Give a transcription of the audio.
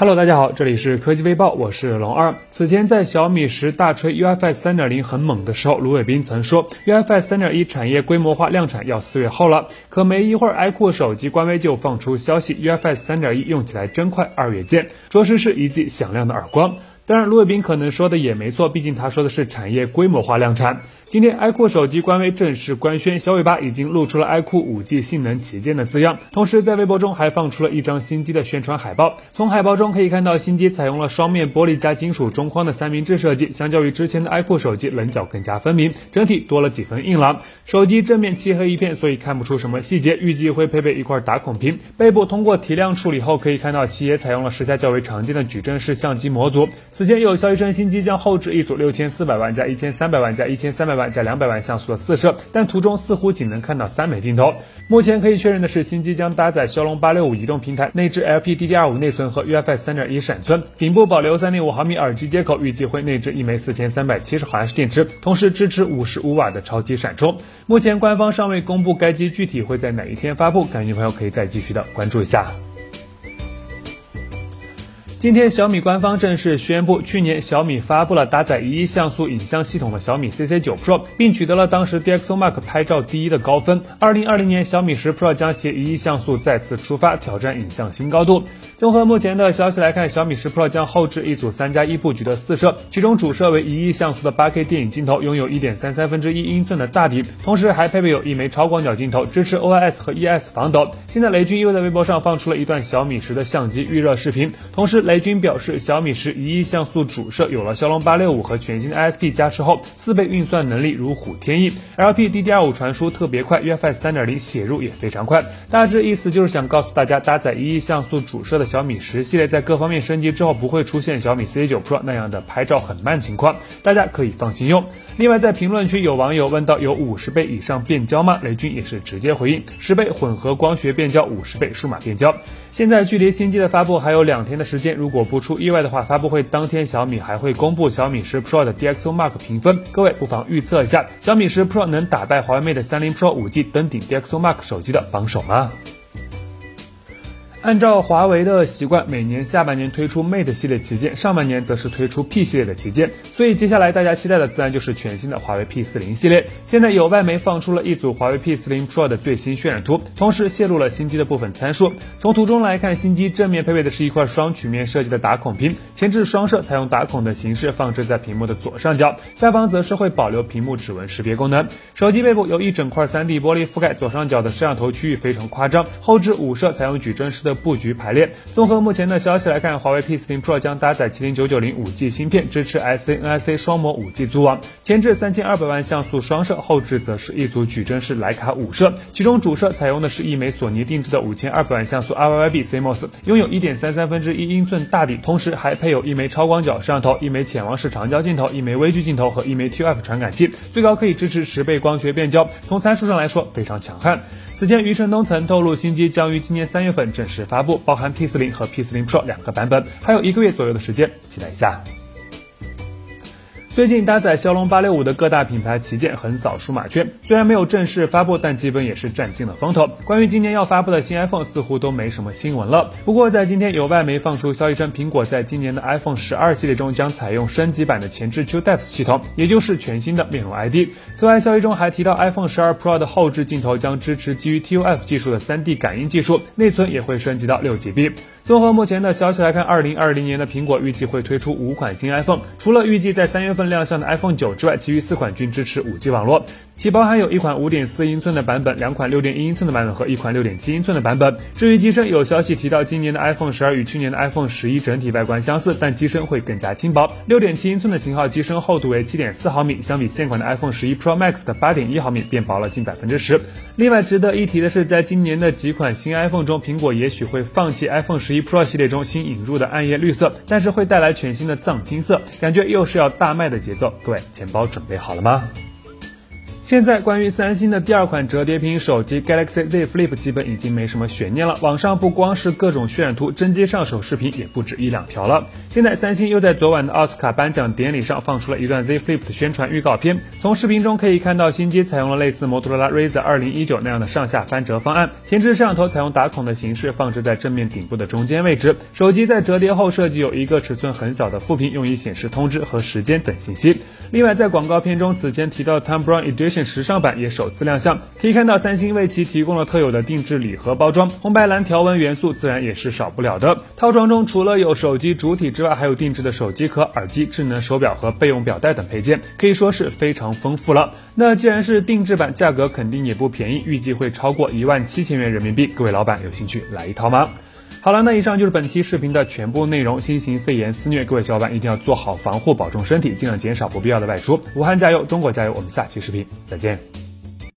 Hello，大家好，这里是科技微报，我是龙二。此前在小米十大吹 UFS 三点零很猛的时候，卢伟斌曾说 UFS 三点一产业规模化量产要四月后了。可没一会儿，iQOO 手机官微就放出消息，UFS 三点一用起来真快，二月见，着实是一记响亮的耳光。当然，卢伟斌可能说的也没错，毕竟他说的是产业规模化量产。今天，iQOO 手机官微正式官宣，小尾巴已经露出了 iQOO 5G 性能旗舰的字样，同时在微博中还放出了一张新机的宣传海报。从海报中可以看到，新机采用了双面玻璃加金属中框的三明治设计，相较于之前的 iQOO 手机，棱角更加分明，整体多了几分硬朗。手机正面漆黑一片，所以看不出什么细节。预计会配备一块打孔屏，背部通过提亮处理后，可以看到其也采用了时下较为常见的矩阵式相机模组。此前有消息称，新机将后置一组六千四百万加一千三百万加一千三百万加两百万像素的四摄，但图中似乎仅能看到三枚镜头。目前可以确认的是，新机将搭载骁龙八六五移动平台，内置 LPDDR5 内存和 UFS 三点一闪存，顶部保留三点五毫米耳机接口，预计会内置一枚四千三百七十毫安时电池，同时支持五十五瓦的超级闪充。目前官方尚未公布该机具体会在哪一天发布，感兴趣朋友可以再继续的关注一下。今天，小米官方正式宣布，去年小米发布了搭载一亿像素影像系统的小米 CC9 Pro，并取得了当时 DxOMark 拍照第一的高分。二零二零年，小米十 Pro 将携一亿像素再次出发，挑战影像新高度。综合目前的消息来看，小米十 Pro 将后置一组三加一布局的四摄，其中主摄为一亿像素的八 K 电影镜头，拥有一点三三分之一英寸的大底，同时还配备有一枚超广角镜头，支持 OIS 和 ES 防抖。现在雷军又在微博上放出了一段小米十的相机预热视频，同时。雷军表示，小米十一亿像素主摄有了骁龙八六五和全新的 ISP 加持后，四倍运算能力如虎添翼，LPDDR5 传输特别快，UFS 三点零写入也非常快。大致意思就是想告诉大家，搭载一亿像素主摄的小米十系列在各方面升级之后，不会出现小米 C9 Pro 那样的拍照很慢情况，大家可以放心用。另外，在评论区有网友问到有五十倍以上变焦吗？雷军也是直接回应：十倍混合光学变焦，五十倍数码变焦。现在距离新机的发布还有两天的时间。如果不出意外的话，发布会当天小米还会公布小米十 Pro 的 DxOMark 评分，各位不妨预测一下，小米十 Pro 能打败华为 Mate 三零 Pro 五 G 登顶 DxOMark 手机的榜首吗？按照华为的习惯，每年下半年推出 Mate 系列旗舰，上半年则是推出 P 系列的旗舰。所以接下来大家期待的自然就是全新的华为 P 四零系列。现在有外媒放出了一组华为 P 四零 Pro 的最新渲染图，同时泄露了新机的部分参数。从图中来看，新机正面配备的是一块双曲面设计的打孔屏，前置双摄采用打孔的形式放置在屏幕的左上角，下方则是会保留屏幕指纹识别功能。手机背部有一整块 3D 玻璃覆盖，左上角的摄像头区域非常夸张，后置五摄采用矩阵式的。的布局排列。综合目前的消息来看，华为 P40 Pro 将搭载麒麟990 5G 芯片，支持 S C N I C 双模 5G 组网，前置三千二百万像素双摄，后置则是一组矩阵式徕卡五摄。其中主摄采用的是一枚索尼定制的五千二百万像素 RYYB CMOS，拥有一点三三分之一英寸大底，同时还配有一枚超广角摄像头、一枚潜望式长焦镜头、一枚微距镜头和一枚 T F 传感器，最高可以支持十倍光学变焦。从参数上来说，非常强悍。此前，余承东曾透露，新机将于今年三月份正式发布，包含 P40 和 P40 Pro 两个版本，还有一个月左右的时间，期待一下。最近搭载骁龙八六五的各大品牌旗舰横扫数码圈，虽然没有正式发布，但基本也是占尽了风头。关于今年要发布的新 iPhone，似乎都没什么新闻了。不过在今天，有外媒放出消息称，苹果在今年的 iPhone 十二系列中将采用升级版的前置 TrueDepth 系统，也就是全新的面容 ID。此外，消息中还提到 iPhone 十二 Pro 的后置镜头将支持基于 ToF 技术的 3D 感应技术，内存也会升级到六 GB。综合目前的消息来看，二零二零年的苹果预计会推出五款新 iPhone，除了预计在三月份亮相的 iPhone 九之外，其余四款均支持五 G 网络。其包含有一款五点四英寸的版本，两款六点一英寸的版本和一款六点七英寸的版本。至于机身，有消息提到，今年的 iPhone 十二与去年的 iPhone 十一整体外观相似，但机身会更加轻薄。六点七英寸的型号机身厚度为七点四毫米，相比现款的 iPhone 十一 Pro Max 的八点一毫米，变薄了近百分之十。另外值得一提的是，在今年的几款新 iPhone 中，苹果也许会放弃 iPhone 十一 Pro 系列中新引入的暗夜绿色，但是会带来全新的藏青色，感觉又是要大卖的节奏。各位，钱包准备好了吗？现在关于三星的第二款折叠屏手机 Galaxy Z Flip 基本已经没什么悬念了，网上不光是各种渲染图，真机上手视频也不止一两条了。现在三星又在昨晚的奥斯卡颁奖典礼上放出了一段 Z Flip 的宣传预告片，从视频中可以看到新机采用了类似摩托罗拉 Razr 2019那样的上下翻折方案，前置摄像头采用打孔的形式放置在正面顶部的中间位置，手机在折叠后设计有一个尺寸很小的副屏，用以显示通知和时间等信息。另外，在广告片中此前提到的 Tom Brown 时尚版也首次亮相，可以看到三星为其提供了特有的定制礼盒包装，红白蓝条纹元素自然也是少不了的。套装中除了有手机主体之外，还有定制的手机壳、耳机、智能手表和备用表带等配件，可以说是非常丰富了。那既然是定制版，价格肯定也不便宜，预计会超过一万七千元人民币。各位老板有兴趣来一套吗？好了，那以上就是本期视频的全部内容。新型肺炎肆虐，各位小伙伴一定要做好防护，保重身体，尽量减少不必要的外出。武汉加油，中国加油！我们下期视频再见。